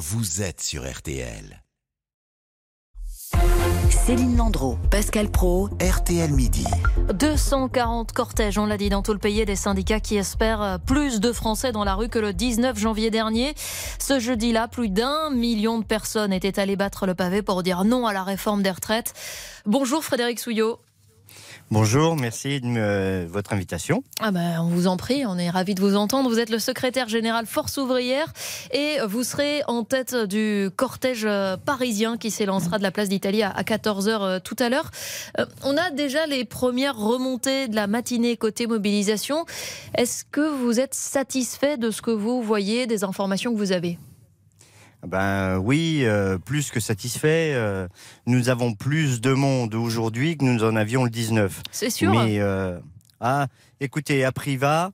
vous êtes sur RTL. Céline Landreau, Pascal Pro, RTL Midi. 240 cortèges, on l'a dit, dans tout le pays, des syndicats qui espèrent plus de Français dans la rue que le 19 janvier dernier. Ce jeudi-là, plus d'un million de personnes étaient allées battre le pavé pour dire non à la réforme des retraites. Bonjour Frédéric Souillot. Bonjour, merci de votre invitation. Ah ben, on vous en prie, on est ravis de vous entendre. Vous êtes le secrétaire général Force ouvrière et vous serez en tête du cortège parisien qui s'élancera de la place d'Italie à 14h euh, tout à l'heure. Euh, on a déjà les premières remontées de la matinée côté mobilisation. Est-ce que vous êtes satisfait de ce que vous voyez, des informations que vous avez? Ben oui, euh, plus que satisfait. Euh, nous avons plus de monde aujourd'hui que nous en avions le 19. C'est sûr. Mais euh, ah, écoutez, à Priva,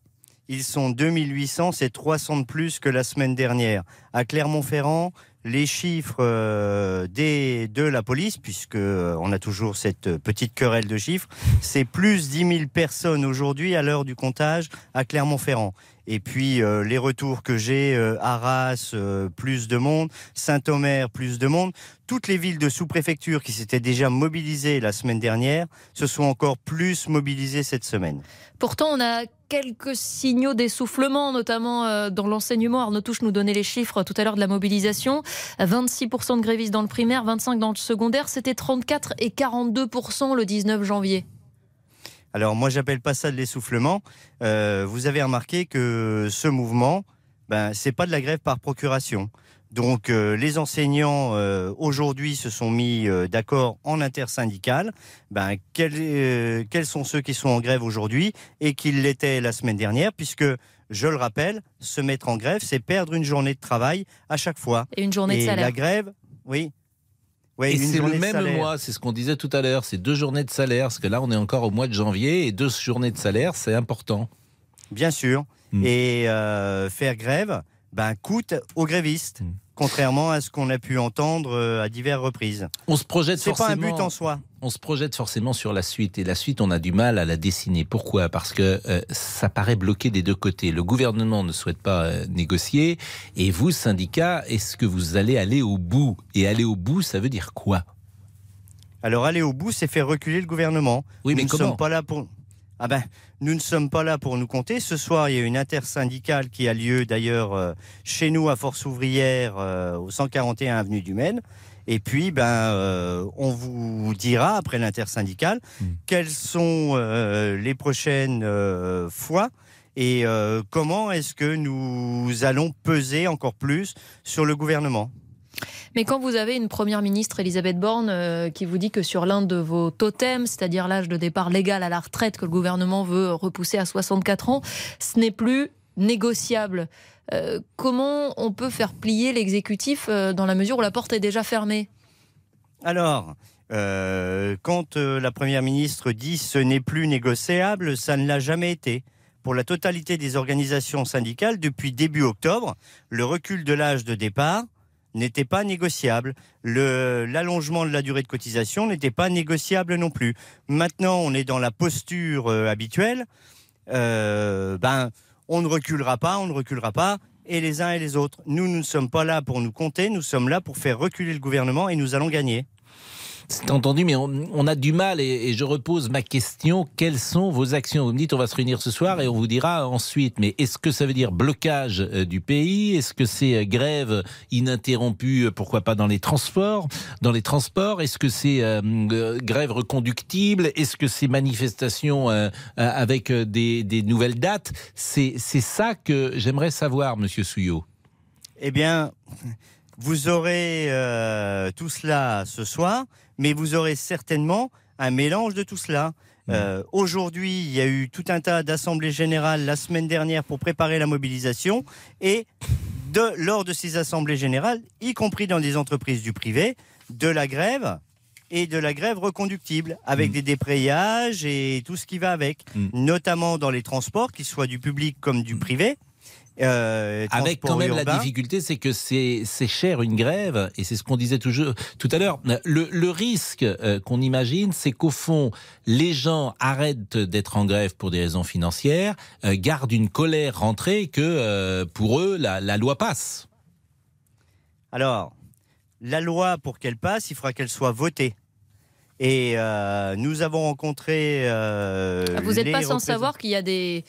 ils sont 2800, c'est 300 de plus que la semaine dernière. À Clermont-Ferrand, les chiffres des, de la police, puisque on a toujours cette petite querelle de chiffres, c'est plus 10 000 personnes aujourd'hui à l'heure du comptage à Clermont-Ferrand. Et puis euh, les retours que j'ai, euh, Arras, euh, plus de monde, Saint-Omer, plus de monde. Toutes les villes de sous-préfecture qui s'étaient déjà mobilisées la semaine dernière se sont encore plus mobilisées cette semaine. Pourtant, on a quelques signaux d'essoufflement, notamment dans l'enseignement. Arnaud Touche nous donnait les chiffres tout à l'heure de la mobilisation. 26% de grévistes dans le primaire, 25% dans le secondaire. C'était 34 et 42% le 19 janvier. Alors moi, j'appelle pas ça de l'essoufflement. Euh, vous avez remarqué que ce mouvement, ben, c'est pas de la grève par procuration. Donc euh, les enseignants euh, aujourd'hui se sont mis d'accord en intersyndical. Ben, quels, quels sont ceux qui sont en grève aujourd'hui et qui l'étaient la semaine dernière, puisque je le rappelle, se mettre en grève, c'est perdre une journée de travail à chaque fois. Et une journée de salaire. La grève, oui, et c'est le même mois, c'est ce qu'on disait tout à l'heure, c'est deux journées de salaire, parce que là on est encore au mois de janvier, et deux journées de salaire, c'est important. Bien sûr. Hmm. Et euh, faire grève ben, coûte aux grévistes. Hmm contrairement à ce qu'on a pu entendre euh, à diverses reprises. On se projette forcément. pas un but en soi. On se projette forcément sur la suite et la suite, on a du mal à la dessiner. Pourquoi? Parce que euh, ça paraît bloqué des deux côtés. Le gouvernement ne souhaite pas euh, négocier et vous, syndicats, est-ce que vous allez aller au bout? Et aller au bout, ça veut dire quoi? Alors aller au bout, c'est faire reculer le gouvernement. Oui, mais Nous comment ne sommes pas là pour. Ah ben, nous ne sommes pas là pour nous compter. Ce soir, il y a une intersyndicale qui a lieu d'ailleurs euh, chez nous à Force Ouvrière euh, au 141 avenue du Maine. Et puis, ben, euh, on vous dira après l'intersyndicale hmm. quelles sont les prochaines fois et comment est-ce que nous allons peser encore plus sur le gouvernement. Mais quand vous avez une première ministre, Elisabeth Borne, euh, qui vous dit que sur l'un de vos totems, c'est-à-dire l'âge de départ légal à la retraite que le gouvernement veut repousser à 64 ans, ce n'est plus négociable. Euh, comment on peut faire plier l'exécutif euh, dans la mesure où la porte est déjà fermée? Alors, quand la Première ministre dit ce n'est plus négociable, ça ne l'a jamais été. Pour la totalité des organisations syndicales, depuis début octobre, le recul de l'âge de départ n'était pas négociable. L'allongement de la durée de cotisation n'était pas négociable non plus. Maintenant, on est dans la posture euh, habituelle. Euh, ben, on ne reculera pas, on ne reculera pas, et les uns et les autres. Nous, nous ne sommes pas là pour nous compter, nous sommes là pour faire reculer le gouvernement et nous allons gagner. C'est entendu, mais on, a du mal et, je repose ma question. Quelles sont vos actions? Vous me dites on va se réunir ce soir et on vous dira ensuite. Mais est-ce que ça veut dire blocage euh, du pays? Est-ce que c'est euh, grève ininterrompue, euh, pourquoi pas dans les transports Dans les transports, est-ce que c'est grève reconductible? Est-ce que c'est manifestation avec des, nouvelles dates? C'est ça que j'aimerais savoir, Monsieur Souillot. Eh bien, vous aurez tout cela ce soir mais vous aurez certainement un mélange de tout cela. Mmh. Euh, aujourd'hui, il y a eu tout un tas d'assemblées générales la semaine dernière pour préparer la mobilisation et de, lors de ces assemblées générales, y compris dans des entreprises du privé, de la grève et de la grève reconductible avec mmh. des déprayages et tout ce qui va avec, mmh. notamment dans les transports, qu'ils soient du public comme du privé. Euh, Avec quand même la difficulté, c'est que c'est cher une grève, et c'est ce qu'on disait toujours, tout à l'heure. Le, le, risque euh, qu'on imagine, c'est qu'au fond, les gens arrêtent d'être en grève pour des raisons financières, euh, gardent une colère rentrée, que pour eux, la, la loi passe. Alors, la loi, pour qu'elle passe, il faudra qu'elle soit votée. Et euh, nous avons rencontré. euh, Ah, Vous n'êtes pas sans savoir qu'il y a des,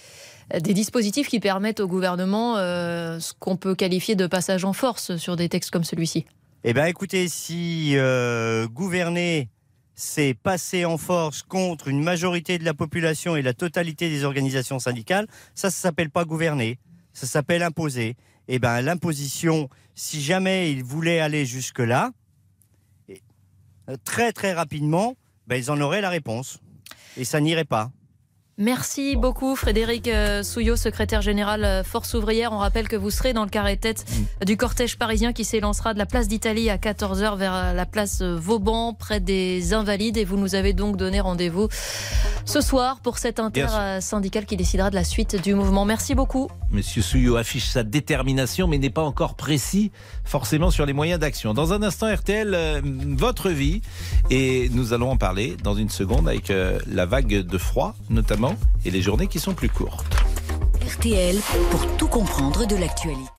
des dispositifs qui permettent au gouvernement euh, ce qu'on peut qualifier de passage en force sur des textes comme celui-ci. Eh bien, écoutez, si euh, gouverner, c'est passer en force contre une majorité de la population et la totalité des organisations syndicales, ça, ça s'appelle pas gouverner, ça s'appelle imposer. Eh bien, l'imposition, si jamais ils voulaient aller jusque-là, euh, très très rapidement, ben, ils en auraient la réponse. Et ça n'irait pas. Merci beaucoup Frédéric euh, Souillot, secrétaire général euh, Force ouvrière. On rappelle que vous serez dans le carré tête du cortège parisien qui s'élancera de la place d'Italie à 14h vers euh, la place Vauban, près des Invalides. Et vous nous avez donc donné rendez-vous ce soir pour cet Bien sûr. intersyndical qui décidera de la suite du mouvement. Merci beaucoup. Monsieur Souillot affiche sa détermination, mais n'est pas encore précis forcément sur les moyens d'action. Dans un instant, RTL, votre vie, et nous allons en parler dans une seconde avec la vague de froid notamment, et les journées qui sont plus courtes. RTL pour tout comprendre de l'actualité.